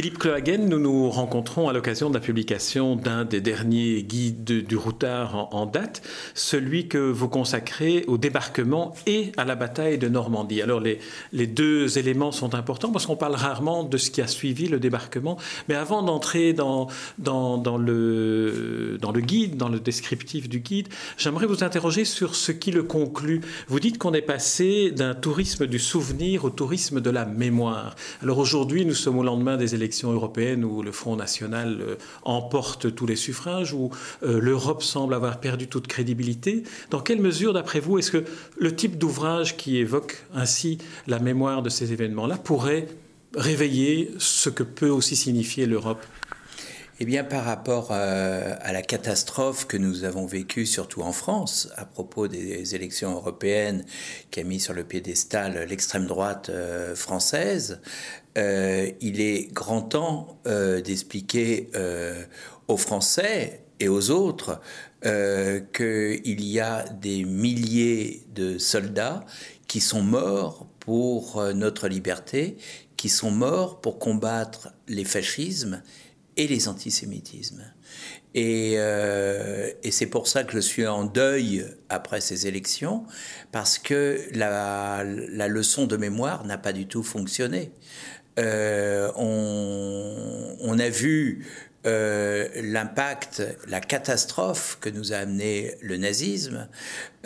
Philippe Clohagen, nous nous rencontrons à l'occasion de la publication d'un des derniers guides du routard en, date, celui que vous consacrez au débarquement et à la bataille de Normandie. Alors les, deux éléments sont importants parce qu'on parle rarement de ce qui a suivi le débarquement, mais avant d'entrer dans, le, dans le guide, dans le descriptif du guide, j'aimerais vous interroger sur ce qui le conclut. Vous dites qu'on est passé d'un tourisme du souvenir au tourisme de la mémoire. Alors aujourd'hui, nous sommes au lendemain des élections élections européennes où le Front National euh, emporte tous les suffrages, où euh, l'Europe semble avoir perdu toute crédibilité. Dans quelle mesure, d'après vous, est-ce que le type d'ouvrage qui évoque ainsi la mémoire de ces événements-là pourrait réveiller ce que peut aussi signifier l'Europe? Eh bien, par rapport euh, à la catastrophe que nous avons vécue, surtout en France, à propos des élections européennes qui a mis sur le piédestal l'extrême droite française, il est grand temps euh, d'expliquer euh, aux Français et aux autres qu'il y a des milliers de soldats qui sont morts pour notre liberté, qui sont morts pour combattre les fascismes et les antisémitismes. Et, c'est pour ça que je suis en deuil après ces élections, parce que la leçon de mémoire n'a pas du tout fonctionné. Euh, on, a vu euh, l'impact, la catastrophe que nous a amené le nazisme,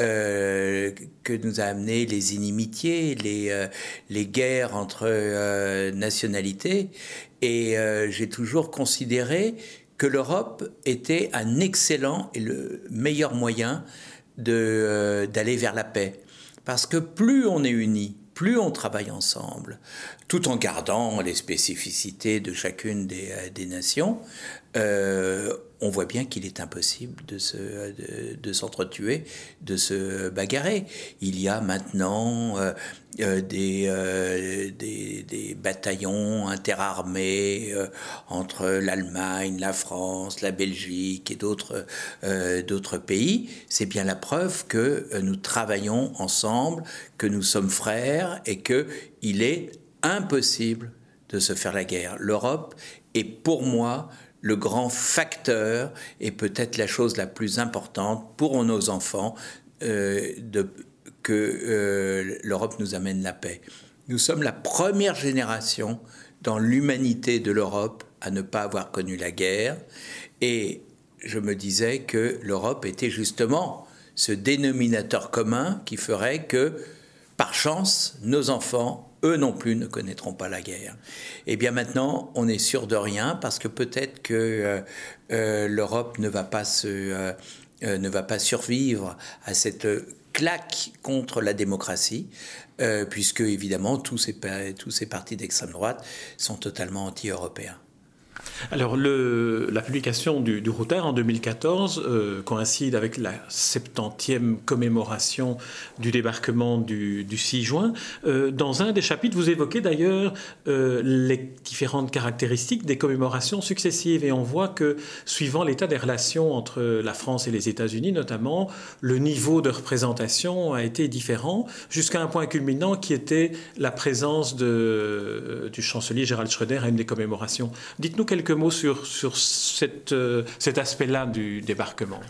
euh, que nous a amené les inimitiés, les, les guerres entre nationalités. Et j'ai toujours considéré que l'Europe était un excellent et le meilleur moyen d'aller vers la paix. Parce que plus on est unis, plus on travaille ensemble, tout en gardant les spécificités de chacune des, euh, nations, euh, on voit bien qu'il est impossible de, se, de, s'entretuer, de se bagarrer. Il y a maintenant euh, des, des, bataillons interarmés entre l'Allemagne, la France, la Belgique et d'autres, d'autres pays. C'est bien la preuve que nous travaillons ensemble, que nous sommes frères et qu'il est impossible de se faire la guerre. L'Europe est pour moi le grand facteur et peut-être la chose la plus importante pour nos enfants euh, de, que euh, l'Europe nous amène la paix. Nous sommes la première génération dans l'humanité de l'Europe à ne pas avoir connu la guerre et je me disais que l'Europe était justement ce dénominateur commun qui ferait que, par chance, nos enfants eux non plus ne connaîtront pas la guerre. Et eh bien maintenant, on est sûr de rien parce que peut-être que euh, euh, l'Europe ne va pas euh, ne va pas survivre à cette claque contre la démocratie, puisque évidemment tous ces, tous ces partis d'extrême droite sont totalement anti-européens. Alors, la publication du, du en 2014 euh, coïncide avec la 70e commémoration du débarquement du, 6 juin. Euh, dans un des chapitres, vous évoquez d'ailleurs euh, les différentes caractéristiques des commémorations successives et on voit que, suivant l'état des relations entre la France et les États-Unis notamment, le niveau de représentation a été différent jusqu'à un point culminant qui était la présence du chancelier Gérald Schröder à une des commémorations. Dites-nous quelques mots sur, sur cette, euh, cet aspect-là du débarquement.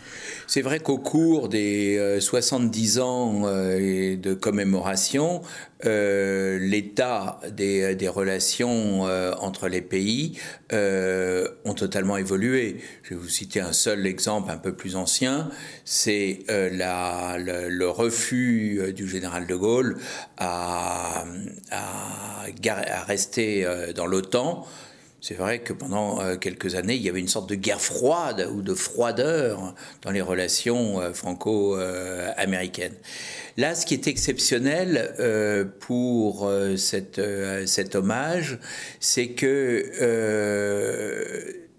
C'est vrai qu'au cours des 70 euh, ans euh, de commémoration, l'état des, des, relations entre les pays ont totalement évolué. Je vais vous citer un seul exemple un peu plus ancien, c'est le, refus du général de Gaulle à, à rester dans l'OTAN c'est vrai que pendant euh, quelques années, il y avait une sorte de guerre froide ou de froideur dans les relations euh, franco-américaines. Là, ce qui est exceptionnel euh, pour cette, cet hommage, c'est que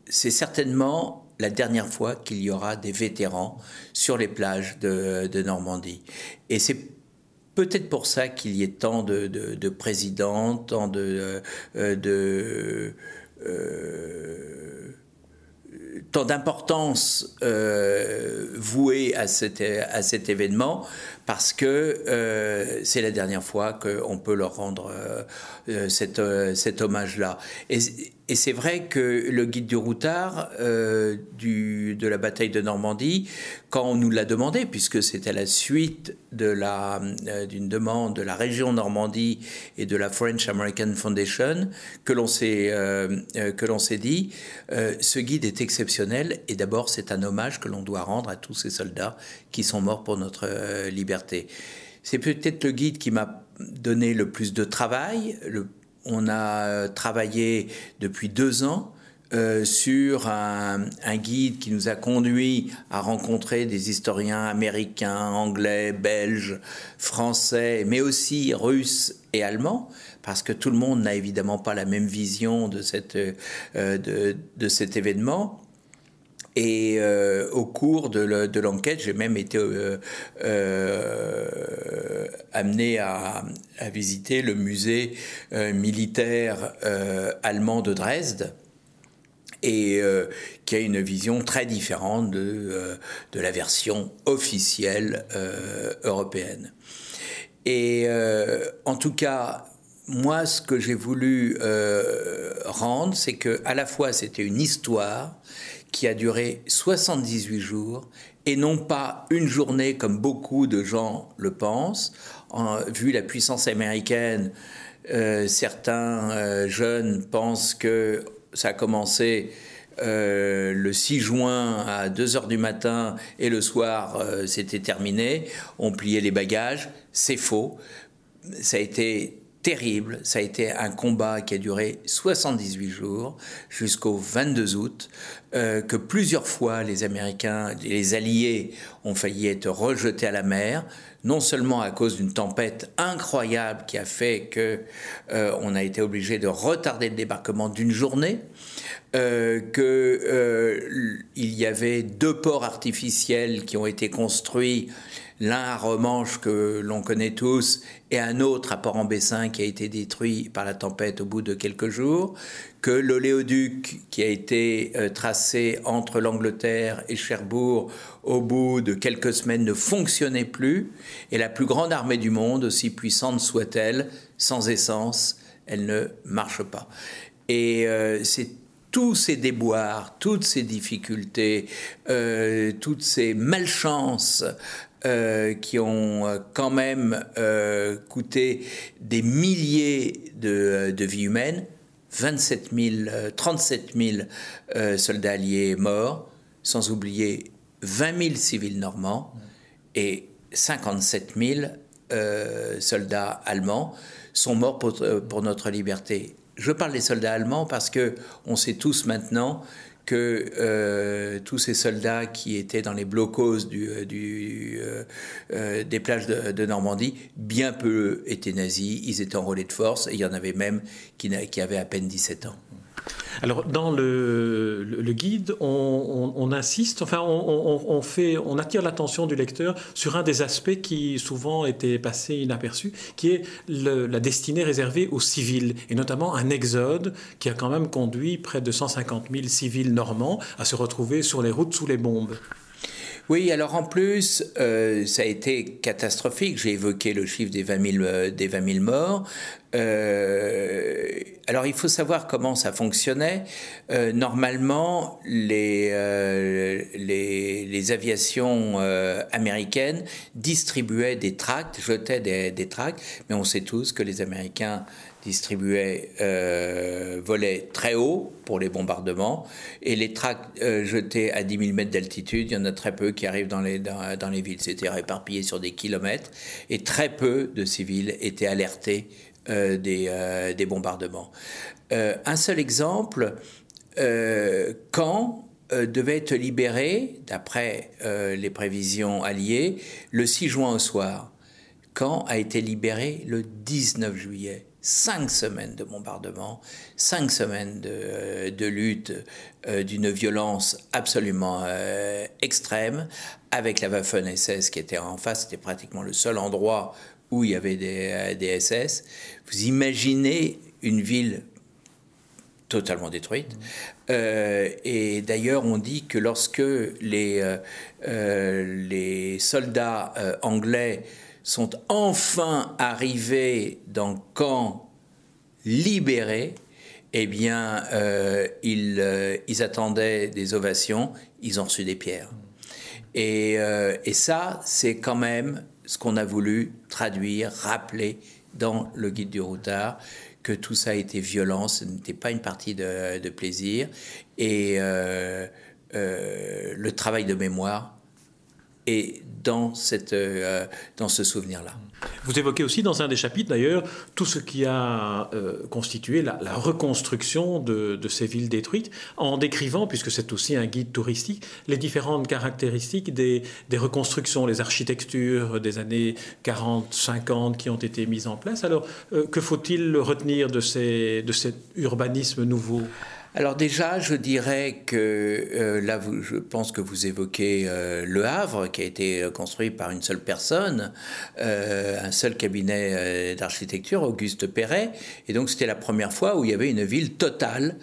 c'est certainement la dernière fois qu'il y aura des vétérans sur les plages de, Normandie. Et c'est peut-être pour ça qu'il y ait tant de, de présidents, tant de, de tant d'importance euh, vouée à cet, événement parce que euh, c'est la dernière fois qu'on peut leur rendre euh, cet, hommage-là. Et c'est vrai que le guide du routard euh, de la bataille de Normandie, quand on nous l'a demandé, puisque c'était la suite euh, d'une demande de la région Normandie et de la French American Foundation, que l'on s'est, euh, que l'on dit, ce guide est exceptionnel et d'abord c'est un hommage que l'on doit rendre à tous ces soldats qui sont morts pour notre liberté. C'est peut-être le guide qui m'a donné le plus de travail, le on a euh, travaillé depuis deux ans euh, sur un, guide qui nous a conduit à rencontrer des historiens américains, anglais, belges, français, mais aussi russes et allemands, parce que tout le monde n'a évidemment pas la même vision de, euh, de cet événement. Et euh, au cours de l'enquête, j'ai même été euh, euh, amené à, visiter le musée militaire allemand de Dresde et qui a une vision très différente de, de la version officielle européenne. Et en tout cas, moi, ce que j'ai voulu rendre, c'est que à la fois c'était une histoire qui a duré 78 jours et non pas une journée comme beaucoup de gens le pensent. vu la puissance américaine, euh, certains euh, jeunes pensent que ça a commencé euh, le 6 juin à 2 heures du matin et le soir c'était terminé, on pliait les bagages. C'est faux. Ça a été terrible. Ça a été un combat qui a duré 78 jours jusqu'au 22 août, euh, que plusieurs fois les Américains, les Alliés ont failli être rejetés à la mer, non seulement à cause d'une tempête incroyable qui a fait que euh, on a été obligé de retarder le débarquement d'une journée, euh, qu'il y avait deux ports artificiels qui ont été construits l'un à Romanche que l'on connaît tous et un autre à Port-en-Bessin qui a été détruit par la tempête au bout de quelques jours, que l'oléoduc qui a été euh, tracé entre l'Angleterre et Cherbourg au bout de quelques semaines ne fonctionnait plus, et la plus grande armée du monde, aussi puissante soit-elle, sans essence, elle ne marche pas. Et euh, c'est tous ces déboires, toutes ces difficultés, euh, toutes ces malchances euh, qui ont euh, quand même euh, coûté des milliers de, vies humaines, 27 000, 37 000 soldats alliés morts, sans oublier 20 000 civils normands et 57 000 soldats allemands sont morts pour, pour, notre liberté. Je parle des soldats allemands parce que on sait tous maintenant que euh, tous ces soldats qui étaient dans les blocos euh, euh, des plages de, Normandie, bien peu étaient nazis, ils étaient enrôlés de force, et il y en avait même qui avaient à peine 17 ans. Alors, dans le, guide, on, insiste, enfin, on, attire l'attention du lecteur sur un des aspects qui souvent était passé inaperçu, qui est la destinée réservée aux civils, et notamment un exode qui a quand même conduit près de 150 000 civils normands à se retrouver sur les routes sous les bombes. Oui, alors en plus, euh, ça a été catastrophique. J'ai évoqué le chiffre des 20 000, euh, des 20 000 morts. Euh, alors il faut savoir comment ça fonctionnait. normalement, les, aviations américaines distribuaient des tracts, jetaient des, des tracts, mais on sait tous que les Américains distribuait euh, très haut pour les bombardements et les tracts euh, jetés à 10 000 mètres d'altitude, il y en a très peu qui arrivent dans les, dans, les villes. C'était réparpillé sur des kilomètres et très peu de civils étaient alertés euh, des, euh, des, bombardements. un seul exemple, quand devait être libéré, d'après les prévisions alliées, le 6 juin au soir. Quand a été libéré le 19 juillet cinq semaines de bombardement, cinq semaines de, de lutte euh, d'une violence absolument euh, extrême, avec la Waffen-SS qui était en face, c'était pratiquement le seul endroit où il y avait des, euh, SS. Vous imaginez une ville totalement détruite. Euh, et d'ailleurs, on dit que lorsque les, euh, euh, les soldats anglais sont enfin arrivés dans camp libéré, eh bien, ils, ils, attendaient des ovations, ils ont reçu des pierres. Et, et ça, c'est quand même ce qu'on a voulu traduire, rappeler dans le guide du routard, que tout ça été violent, ce n'était pas une partie de, plaisir. Et euh, euh, le travail de mémoire est dans, cette, euh, dans ce souvenir-là. Vous évoquez aussi dans un des chapitres d'ailleurs tout ce qui a constitué la, reconstruction de, ces villes détruites en décrivant, puisque c'est aussi un guide touristique, les différentes caractéristiques des, reconstructions, les architectures des années 40, 50 qui ont été mises en place. Alors que faut-il retenir de, ces, de cet urbanisme nouveau? Alors déjà, je dirais que euh, là, je pense que vous évoquez euh, Le Havre, qui a été euh, construit par une seule personne, un seul cabinet d'architecture, Auguste Perret. Et donc c'était la première fois où il y avait une ville totale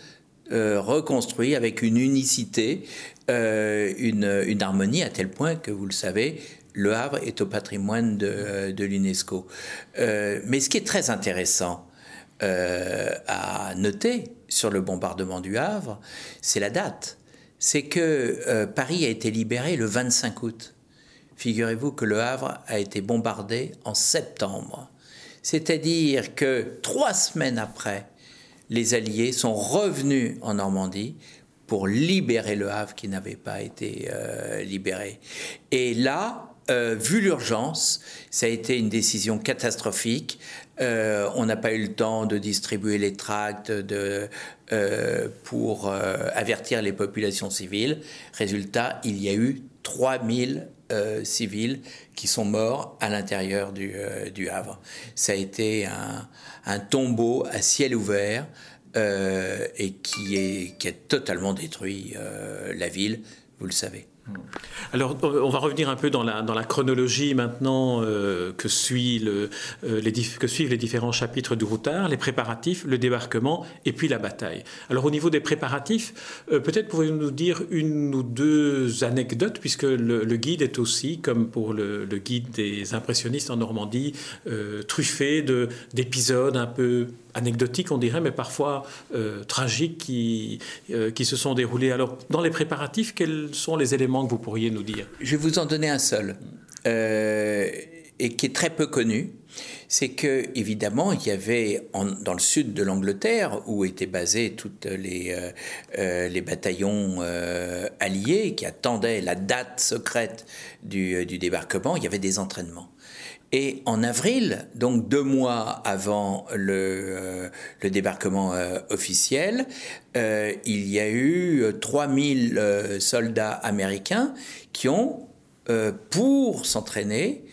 reconstruite avec une unicité, une, harmonie à tel point que vous le savez, le Havre est au patrimoine de l'UNESCO. mais ce qui est très intéressant à noter, sur le bombardement du Havre, c'est la date. C'est que euh, Paris a été libéré le 25 août. Figurez-vous que le Havre a été bombardé en septembre. C'est-à-dire que trois semaines après, les Alliés sont revenus en Normandie pour libérer le Havre qui n'avait pas été euh, libéré. Et là, euh, vu l'urgence, ça a été une décision catastrophique. Euh, on n'a pas eu le temps de distribuer les tracts euh, pour avertir les populations civiles. Résultat, il y a eu 3000 civils qui sont morts à l'intérieur du, Havre. Ça a été un, tombeau à ciel ouvert et qui a totalement détruit la ville, vous le savez. Alors, on va revenir un peu dans la, dans la chronologie maintenant euh, que, euh, les, que suivent les différents chapitres du routard, les préparatifs, le débarquement et puis la bataille. Alors, au niveau des préparatifs, euh, peut-être pouvez-vous nous dire une ou deux anecdotes, puisque le, guide est aussi, comme pour le, le guide des impressionnistes en Normandie, truffé d'épisodes un peu anecdotiques, on dirait, mais parfois euh, tragiques qui, euh, qui se sont déroulés. Alors, dans les préparatifs, quels sont les éléments que vous pourriez nous dire? Je vais vous en donner un seul, euh, et qui est très peu connu. C'est que, évidemment, il y avait dans le sud de l'Angleterre, où étaient basés tous les, les bataillons alliés qui attendaient la date secrète du, du débarquement, il y avait des entraînements. Et en avril, donc deux mois avant le, euh, débarquement euh, officiel, euh, il y a eu 3000 soldats américains qui ont, pour s'entraîner,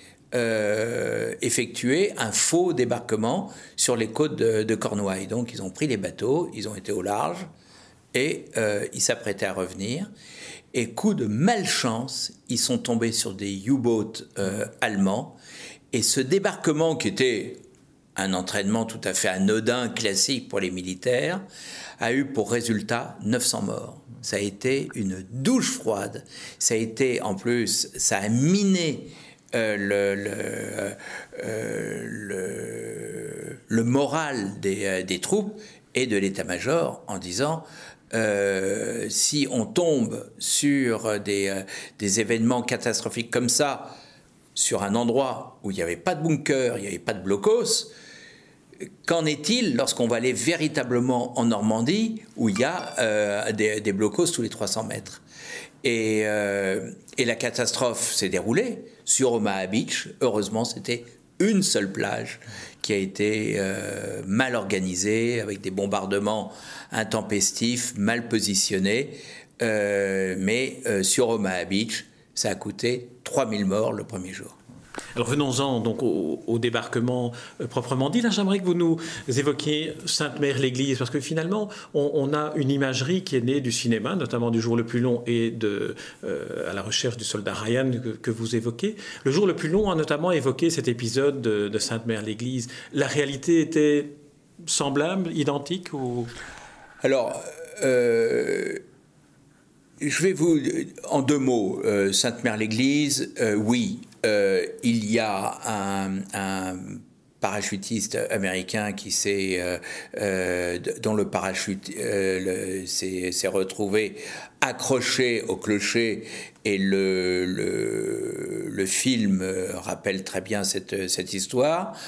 effectué un faux débarquement sur les côtes de, de, Cornouailles. Donc ils ont pris les bateaux, ils ont été au large et ils s'apprêtaient à revenir. Et coup de malchance, ils sont tombés sur des U-boats allemands et ce débarquement, qui était un entraînement tout à fait anodin, classique pour les militaires, a eu pour résultat 900 morts. Ça a été une douche froide. Ça a été, en plus, ça a miné euh, le, euh, le, moral des, euh, des, troupes et de l'état-major en disant si on tombe sur des événements catastrophiques comme ça, sur un endroit où il n'y avait pas de bunker, il n'y avait pas de blocos, qu'en est-il lorsqu'on va aller véritablement en Normandie où il y a euh, des, des, blocos tous les 300 mètres? Et, euh, et, la catastrophe s'est déroulée sur Omaha Beach. Heureusement, c'était une seule plage qui a été euh, mal organisée, avec des bombardements intempestifs, mal positionnés. mais sur Omaha Beach, ça a coûté 3000 morts le premier jour. Alors venons-en donc au, débarquement euh, proprement dit. Là, j'aimerais que vous nous évoquiez Sainte-Mère l'Église, parce que finalement, on, a une imagerie qui est née du cinéma, notamment du jour le plus long et de, euh, à la recherche du soldat Ryan que, vous évoquez. Le jour le plus long a notamment évoqué cet épisode de, de Sainte-Mère l'Église. La réalité était semblable, identique ou... Alors, euh, je vais vous, en deux mots, euh, Sainte-Mère-l'Église, euh, oui, il y a un, parachutiste américain qui s'est, dont le parachute s'est, retrouvé accroché au clocher et le, le, film rappelle très bien cette, cette histoire.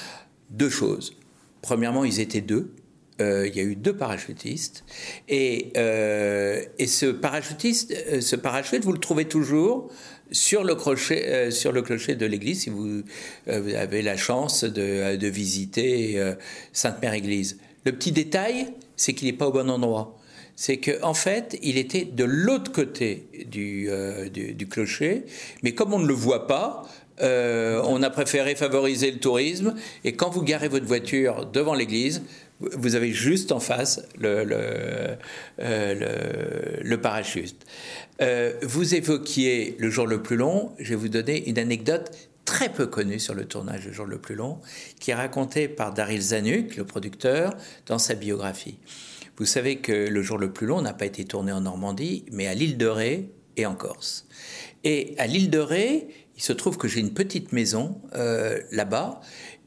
Deux choses. Premièrement, ils étaient deux. Euh, il y a eu deux parachutistes. Et, euh, ce parachutiste, euh, ce parachute, vous le trouvez toujours sur le, crochet, sur le clocher de l'église, si vous, avez la chance de, visiter Sainte-Mère-Église. Le petit détail, c'est qu'il n'est pas au bon endroit. C'est qu'en en fait, il était de l'autre côté du, clocher, mais comme on ne le voit pas, on a préféré favoriser le tourisme. Et quand vous garez votre voiture devant l'église, vous avez juste en face le, le, euh, parachute. Euh, vous évoquiez le jour le plus long. Je vais vous donner une anecdote très peu connue sur le tournage du jour le plus long, qui est racontée par Daryl Zanuck, le producteur, dans sa biographie. Vous savez que le jour le plus long n'a pas été tourné en Normandie, mais à l'île de Ré et en Corse. Et à l'île de Ré, il se trouve que j'ai une petite maison euh, là-bas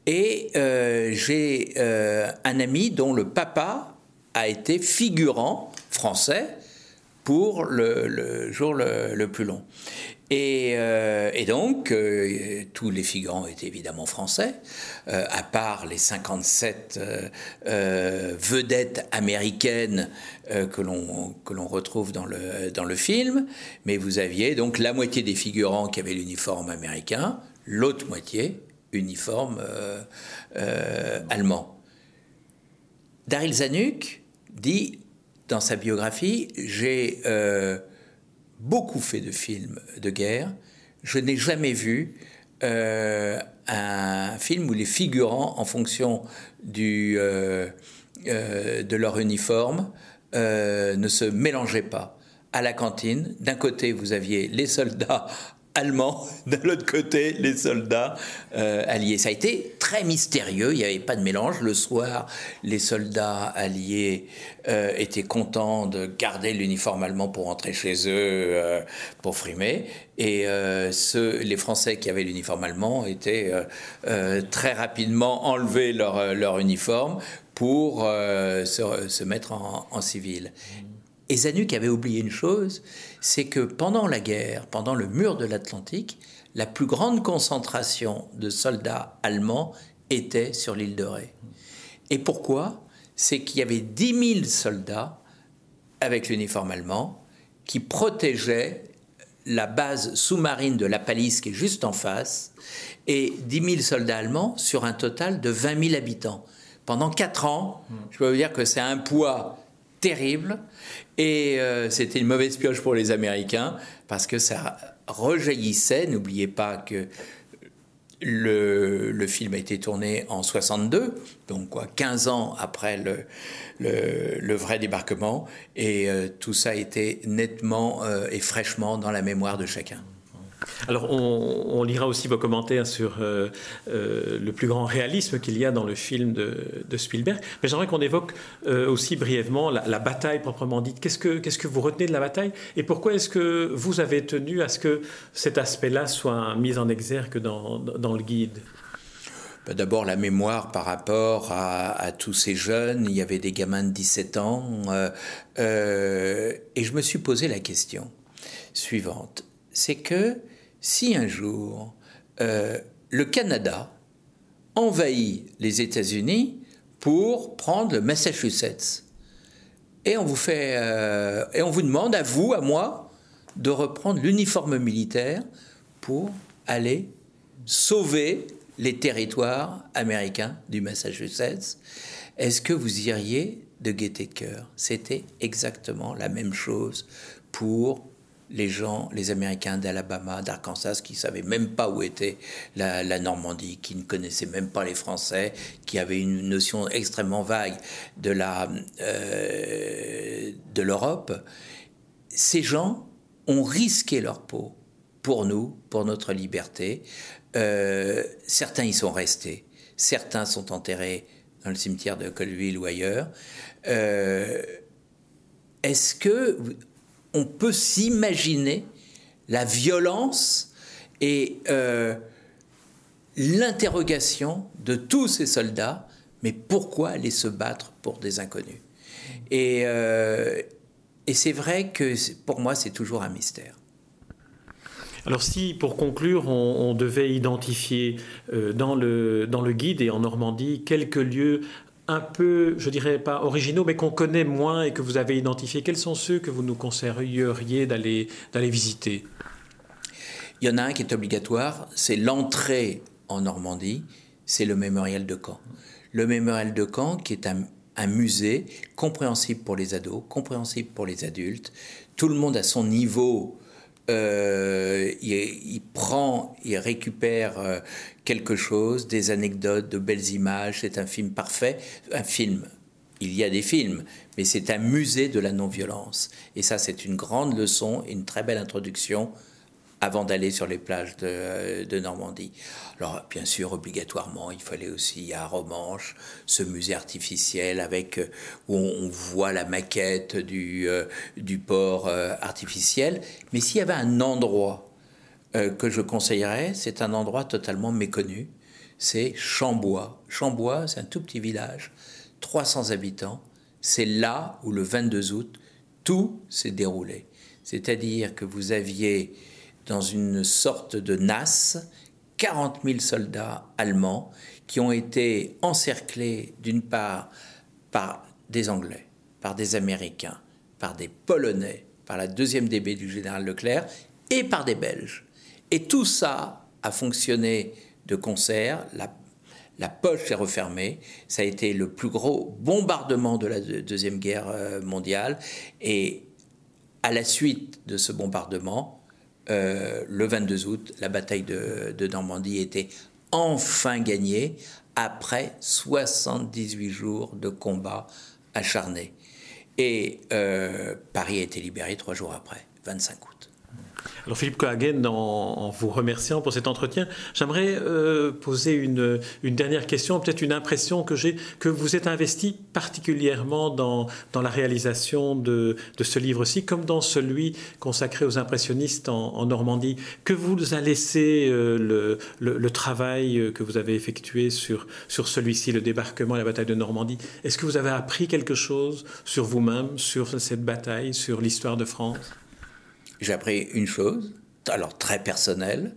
et euh, j'ai euh, un ami dont le papa a été figurant français pour le, jour le, plus long. Et, euh, donc, tous les figurants étaient évidemment français, à part les 57 vedettes américaines que l'on retrouve dans le, dans le film. Mais vous aviez donc la moitié des figurants qui avaient l'uniforme américain, l'autre moitié uniforme euh, euh, allemand. Daryl Zanuck dit dans sa biographie J'ai euh, beaucoup fait de films de guerre, je n'ai jamais vu un film où les figurants, en fonction du, de leur uniforme, ne se mélangeaient pas. À la cantine, d'un côté, vous aviez les soldats allemands, de l'autre côté, les soldats euh, alliés. Ça a été très mystérieux, il n'y avait pas de mélange. Le soir, les soldats alliés euh, étaient contents de garder l'uniforme allemand pour rentrer chez eux, euh, pour frimer. Et les Français qui avaient l'uniforme allemand étaient très rapidement enlevés leur, uniforme pour se, mettre en civil. Et Zanuck avait oublié une chose, c'est que pendant la guerre, pendant le mur de l'Atlantique, la plus grande concentration de soldats allemands était sur l'île de Ré. Et pourquoi? C'est qu'il y avait 10 000 soldats avec l'uniforme allemand qui protégeaient la base sous-marine de la Palisse qui est juste en face, et 10 000 soldats allemands sur un total de 20 000 habitants. Pendant 4 ans, je peux vous dire que c'est un poids terrible. Et euh, c'était une mauvaise pioche pour les Américains parce que ça rejaillissait. N'oubliez pas que le, le, film a été tourné en 62, donc quoi, 15 ans après le, le, vrai débarquement, et euh, tout ça été nettement euh, et fraîchement dans la mémoire de chacun. Alors, on, lira aussi vos commentaires sur euh, euh, le plus grand réalisme qu'il y a dans le film de, Spielberg. Mais j'aimerais qu'on évoque euh, aussi brièvement la, bataille proprement dite. Qu'est-ce que, vous retenez de la bataille Et pourquoi est-ce que vous avez tenu à ce que cet aspect-là soit mis en exergue dans, le guide? Bah, D'abord la mémoire par rapport à, tous ces jeunes. Il y avait des gamins de 17 ans. et je me suis posé la question suivante. C'est que si un jour euh, le Canada envahit les États-Unis pour prendre le Massachusetts, et on vous euh, et on vous demande à vous, à moi, de reprendre l'uniforme militaire pour aller sauver les territoires américains du Massachusetts. Est-ce que vous iriez de gaieté cœur? C'était exactement la même chose pour les gens, les Américains d'Alabama, d'Arkansas, qui ne savaient même pas où était la, Normandie, qui ne connaissaient même pas les Français, qui avaient une notion extrêmement vague de la euh, de l'Europe. Ces gens ont risqué leur peau pour nous, pour notre liberté. Euh, certains y sont restés, certains sont enterrés dans le cimetière de Colville ou ailleurs. Euh, est-ce que on peut s'imaginer la violence et euh, l'interrogation de tous ces soldats, mais pourquoi aller se battre pour des inconnus? Et, euh, et c'est vrai que pour moi, c'est toujours un mystère. Alors si, pour conclure, on, devait identifier euh, dans, le, dans le guide et en Normandie quelques lieux un peu, je dirais pas originaux, mais qu'on connaît moins et que vous avez identifiés, quels sont ceux que vous nous conseilleriez d'aller visiter? Il y en a un qui est obligatoire, c'est l'entrée en Normandie, c'est le mémorial de Caen. Le mémorial de Caen qui est un, un musée compréhensible pour les ados, compréhensible pour les adultes. Tout le monde à son niveau euh, il, prend, il récupère euh, quelque chose, des anecdotes, de belles images. C'est un film parfait. Un film, il y a des films, mais c'est un musée de la non-violence. Et ça, c'est une grande leçon et une très belle introduction avant d'aller sur les plages de, Normandie. Alors, bien sûr, obligatoirement, il fallait aussi à Romanche, ce musée artificiel avec euh, où on, voit la maquette du, euh, du port euh, artificiel. Mais s'il y avait un endroit que je conseillerais, c'est un endroit totalement méconnu. C'est Chambois. Chambois, c'est un tout petit village, 300 habitants. C'est là où le 22 août, tout s'est déroulé. C'est-à-dire que vous aviez dans une sorte de nasse 40 000 soldats allemands qui ont été encerclés d'une part par des Anglais, par des Américains, par des Polonais, par la deuxième DB du général Leclerc et par des Belges. Et tout ça a fonctionné de concert. La, la poche s'est refermée. Ça a été le plus gros bombardement de la Deuxième Guerre euh, mondiale. Et à la suite de ce bombardement, euh, le 22 août, la bataille de, Normandie était enfin gagnée après 78 jours de combats acharnés. Et euh, Paris a été libéré trois jours après, 25 août. Alors Philippe Cohagen, en, vous remerciant pour cet entretien, j'aimerais euh, poser une, dernière question, peut-être une impression que j'ai, que vous êtes investi particulièrement dans, dans la réalisation de, de ce livre-ci, comme dans celui consacré aux impressionnistes en, Normandie. Que vous a laissé euh, le, le, travail que vous avez effectué sur, sur celui-ci, le débarquement et la bataille de Normandie? Est-ce que vous avez appris quelque chose sur vous-même, sur cette bataille, sur l'histoire de France? J'ai appris une chose, alors très personnelle,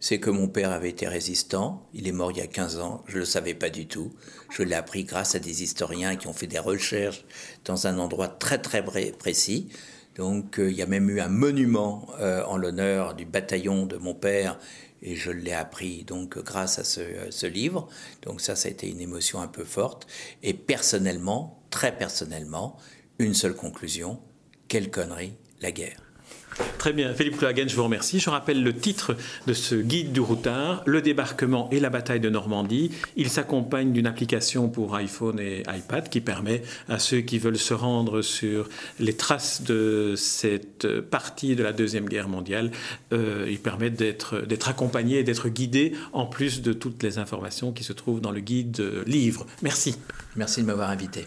c'est que mon père avait été résistant. Il est mort il y a 15 ans. Je ne le savais pas du tout. Je l'ai appris grâce à des historiens qui ont fait des recherches dans un endroit très très précis. Donc euh, il y a même eu un monument euh, en l'honneur du bataillon de mon père et je l'ai appris donc grâce à ce, ce, livre. Donc ça, ça a été une émotion un peu forte. Et personnellement, très personnellement, une seule conclusion, quelle connerie la guerre. Très bien, Philippe Clohagen, je vous remercie. Je rappelle le titre de ce guide du routard, Le débarquement et la bataille de Normandie. Il s'accompagne d'une application pour iPhone et iPad qui permet à ceux qui veulent se rendre sur les traces de cette partie de la Deuxième Guerre mondiale, euh, il permet d'être accompagné et d'être guidé en plus de toutes les informations qui se trouvent dans le guide livre. Merci. Merci de m'avoir invité.